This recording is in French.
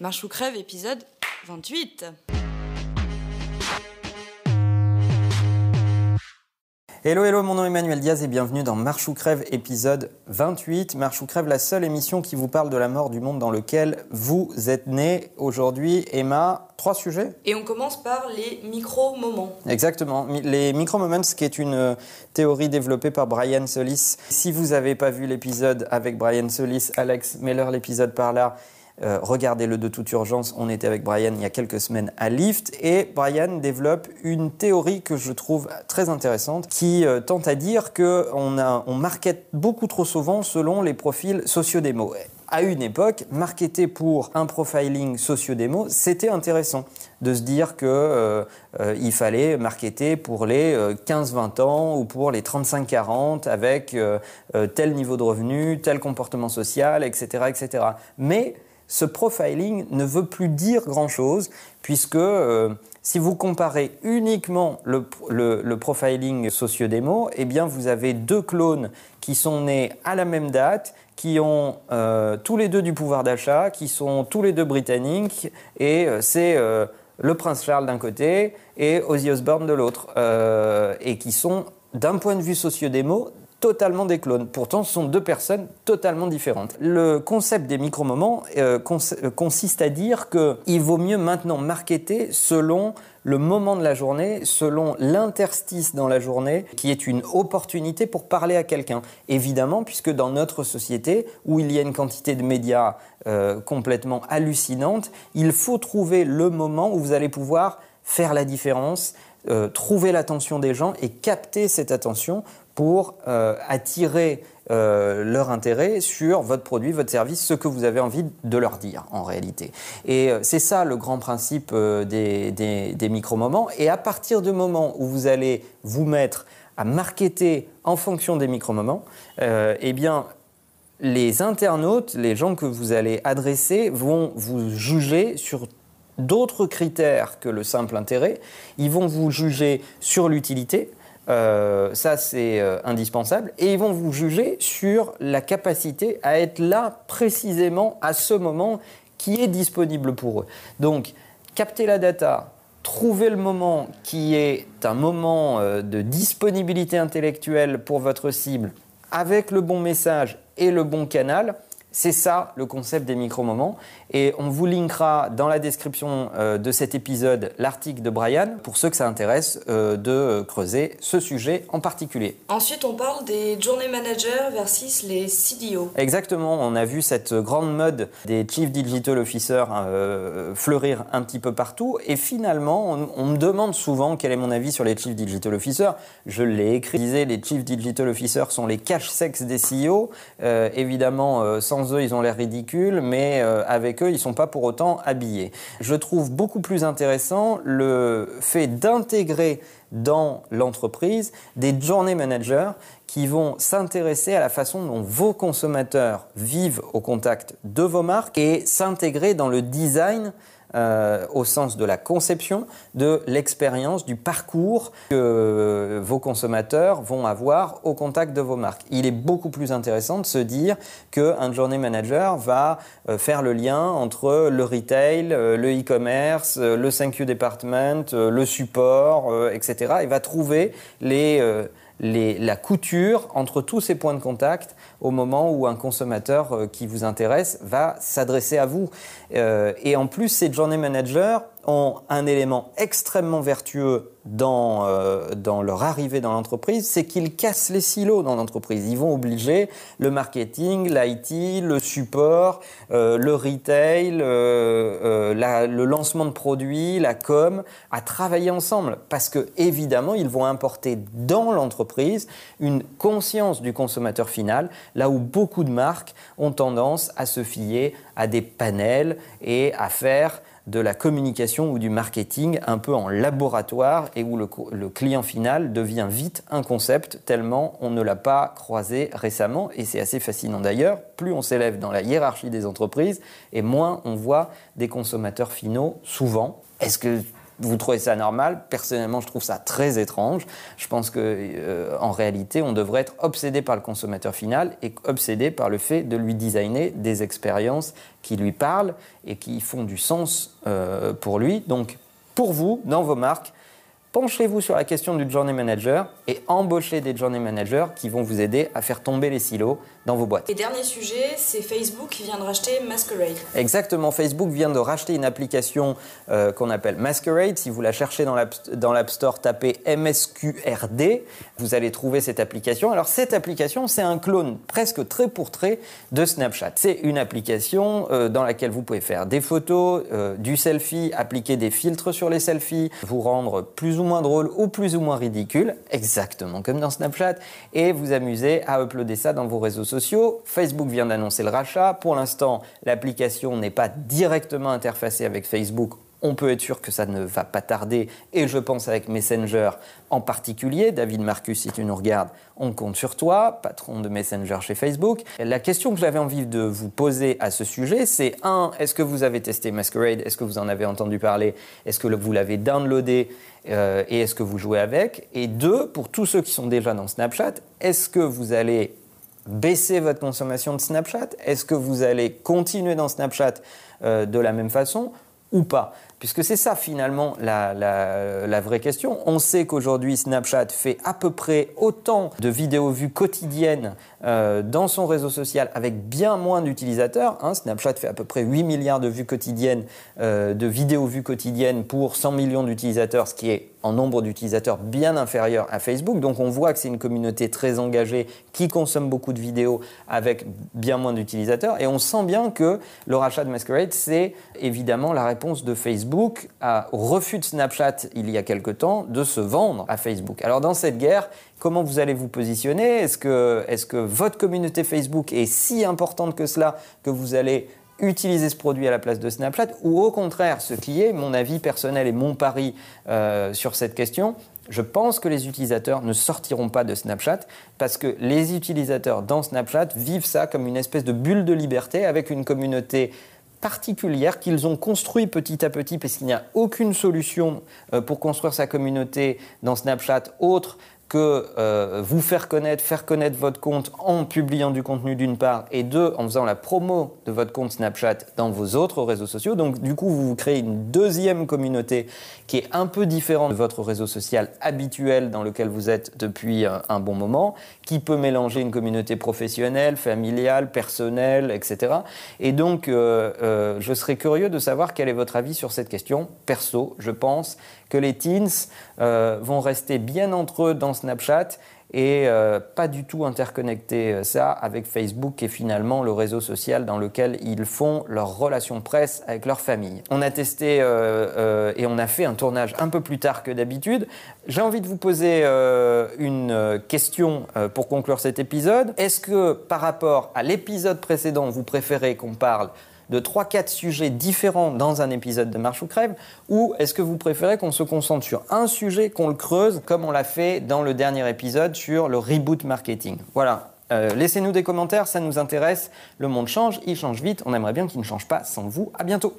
Marche ou crève, épisode 28. Hello, hello, mon nom est Emmanuel Diaz et bienvenue dans Marche ou Crève épisode 28. Marche ou Crève, la seule émission qui vous parle de la mort du monde dans lequel vous êtes né. Aujourd'hui, Emma, trois sujets Et on commence par les micro-moments. Exactement. Les micro-moments, qui est une euh, théorie développée par Brian Solis. Si vous n'avez pas vu l'épisode avec Brian Solis, Alex, mets-leur l'épisode par là. Euh, regardez-le de toute urgence. On était avec Brian il y a quelques semaines à Lyft et Brian développe une théorie que je trouve très intéressante qui euh, tente à dire qu'on on market beaucoup trop souvent selon les profils sociodémo. À une époque, marketer pour un profiling sociodémo, c'était intéressant de se dire qu'il euh, fallait marketer pour les 15-20 ans ou pour les 35-40 avec tel niveau de revenu, tel comportement social, etc. etc. Mais ce profiling ne veut plus dire grand-chose, puisque euh, si vous comparez uniquement le, le, profiling sociodémo, eh bien vous avez deux clones qui sont nés à la même date, qui ont euh, tous les deux du pouvoir d'achat, qui sont tous les deux britanniques, et euh, c'est le prince Charles d'un côté et Ozzy Osbourne de l'autre, et qui sont d'un point de vue sociodémo totalement des clones. Pourtant, ce sont deux personnes totalement différentes. Le concept des micro-moments euh, euh, consiste à dire qu'il vaut mieux maintenant marketer selon le moment de la journée, selon l'interstice dans la journée, qui est une opportunité pour parler à quelqu'un. Évidemment, puisque dans notre société, où il y a une quantité de médias euh, complètement hallucinante, il faut trouver le moment où vous allez pouvoir faire la différence, trouver l'attention des gens et capter cette attention pour euh, attirer euh, leur intérêt sur votre produit, votre service, ce que vous avez envie de leur dire en réalité. Et euh, c'est ça le grand principe des, des, micro-moments. Et à partir du moment où vous allez vous mettre à marketer en fonction des micro-moments, eh bien, les internautes, les gens que vous allez adresser, vont vous juger sur d'autres critères que le simple intérêt. Ils vont vous juger sur l'utilité, euh, ça, c'est euh, indispensable. Et ils vont vous juger sur la capacité à être là précisément à ce moment qui est disponible pour eux. Donc, capter la data, trouver le moment qui est un moment euh, de disponibilité intellectuelle pour votre cible avec le bon message et le bon canal, c'est ça le concept des micro-moments. Et on vous linkera dans la description euh, de cet épisode l'article de Brian pour ceux que ça intéresse euh, de creuser ce sujet en particulier. Ensuite, on parle des journey managers versus les CDO. Exactement, on a vu cette grande mode des Chief Digital Officers euh, fleurir un petit peu partout. Et finalement, on, me demande souvent quel est mon avis sur les Chief Digital Officers. Je l'ai écrit, les Chief Digital Officers sont les cash-sex des CEO. évidemment, sans eux, ils ont l'air ridicules, mais euh, avec eux, ils sont pas pour autant habillés. Je trouve beaucoup plus intéressant le fait d'intégrer dans l'entreprise des journey managers qui vont s'intéresser à la façon dont vos consommateurs vivent au contact de vos marques et s'intégrer dans le design euh, au sens de la conception, de l'expérience, du parcours que vos consommateurs vont avoir au contact de vos marques. Il est beaucoup plus intéressant de se dire qu'un journey manager va euh, faire le lien entre le retail, euh, le e-commerce, le 5Q department, le support, etc. et va trouver les la couture entre tous ces points de contact au moment où un consommateur euh, qui vous intéresse va s'adresser à vous. Euh, et en plus, ces journey managers ont un élément extrêmement vertueux dans, euh, dans leur arrivée dans l'entreprise, c'est qu'ils cassent les silos dans l'entreprise. Ils vont obliger le marketing, l'IT, le support, euh, le retail, euh, le lancement de produits, la com, à travailler ensemble. Parce que, évidemment, ils vont importer dans l'entreprise une conscience du consommateur final, là où beaucoup de marques ont tendance à se fier à des panels et à faire de la communication ou du marketing un peu en laboratoire et où le, client final devient vite un concept tellement on ne l'a pas croisé récemment. Et c'est assez fascinant d'ailleurs, plus on s'élève dans la hiérarchie des entreprises et moins on voit des consommateurs finaux souvent. Est-ce que vous trouvez ça normal? Personnellement, je trouve ça très étrange. Je pense que, euh, en réalité, on devrait être obsédé par le consommateur final et obsédé par le fait de lui designer des expériences qui lui parlent et qui font du sens euh, pour lui. Donc, pour vous, dans vos marques, penchez-vous sur la question du journey manager et embauchez des journey managers qui vont vous aider à faire tomber les silos dans vos boîtes. Et dernier sujet, c'est Facebook qui vient de racheter Masquerade. Exactement, Facebook vient de racheter une application euh, qu'on appelle Masquerade. Si vous la cherchez dans l'App Store, tapez MSQRD, vous allez trouver cette application. Alors cette application, c'est un clone presque trait pour trait de Snapchat. C'est une application euh, dans laquelle vous pouvez faire des photos, euh, du selfie, appliquer des filtres sur les selfies, vous rendre plus ou moins drôle ou plus ou moins ridicule, exactement comme dans Snapchat, et vous amuser à uploader ça dans vos réseaux sociaux Facebook vient d'annoncer le rachat. Pour l'instant, l'application n'est pas directement interfacée avec Facebook. On peut être sûr que ça ne va pas tarder, et je pense avec Messenger en particulier. David Marcus, si tu nous regardes, on compte sur toi, patron de Messenger chez Facebook. La question que j'avais envie de vous poser à ce sujet, c'est un, est-ce que vous avez testé Masquerade? Est-ce que vous en avez entendu parler? Est-ce que vous l'avez downloadé euh, Et est-ce que vous jouez avec? Et deux, pour tous ceux qui sont déjà dans Snapchat, est-ce que vous allez baisser votre consommation de Snapchat? Est-ce que vous allez continuer dans Snapchat euh, de la même façon? Ou pas Puisque c'est ça finalement la, vraie question. On sait qu'aujourd'hui Snapchat fait à peu près autant de vidéos vues quotidiennes euh, dans son réseau social avec bien moins d'utilisateurs. Hein. Snapchat fait à peu près 8 milliards de vues quotidiennes, euh, de vidéos vues quotidiennes pour 100 millions d'utilisateurs, ce qui est en nombre d'utilisateurs bien inférieur à Facebook. Donc on voit que c'est une communauté très engagée qui consomme beaucoup de vidéos avec bien moins d'utilisateurs. Et on sent bien que le rachat de Masquerade, c'est évidemment la réponse de Facebook au refus de Snapchat il y a quelque temps de se vendre à Facebook. Alors dans cette guerre, Comment vous allez vous positionner? Est-ce que, est que votre communauté Facebook est si importante que cela que vous allez utiliser ce produit à la place de Snapchat? Ou au contraire, ce qui est mon avis personnel et mon pari euh, sur cette question, je pense que les utilisateurs ne sortiront pas de Snapchat parce que les utilisateurs dans Snapchat vivent ça comme une espèce de bulle de liberté avec une communauté particulière qu'ils ont construit petit à petit parce qu'il n'y a aucune solution euh, pour construire sa communauté dans Snapchat autre que euh, vous faire connaître, faire connaître votre compte en publiant du contenu d'une part, et deux, en faisant la promo de votre compte Snapchat dans vos autres réseaux sociaux. Donc du coup, vous, créez une deuxième communauté qui est un peu différente de votre réseau social habituel dans lequel vous êtes depuis euh, un bon moment, qui peut mélanger une communauté professionnelle, familiale, personnelle, etc. Et donc, euh, je serais curieux de savoir quel est votre avis sur cette question. Perso, je pense que les teens vont rester bien entre eux dans Snapchat et euh, pas du tout interconnecter euh, ça avec Facebook qui est finalement le réseau social dans lequel ils font leur relation presse avec leur famille. On a testé et on a fait un tournage un peu plus tard que d'habitude. J'ai envie de vous poser une question pour conclure cet épisode. Est-ce que par rapport à l'épisode précédent, vous préférez qu'on parle de 3-4 sujets différents dans un épisode de Marche ou Crève Ou est-ce que vous préférez qu'on se concentre sur un sujet, qu'on le creuse, comme on l'a fait dans le dernier épisode sur le reboot marketing? Voilà. Euh, laissez-nous des commentaires, ça nous intéresse. Le monde change, il change vite. On aimerait bien qu'il ne change pas sans vous. À bientôt.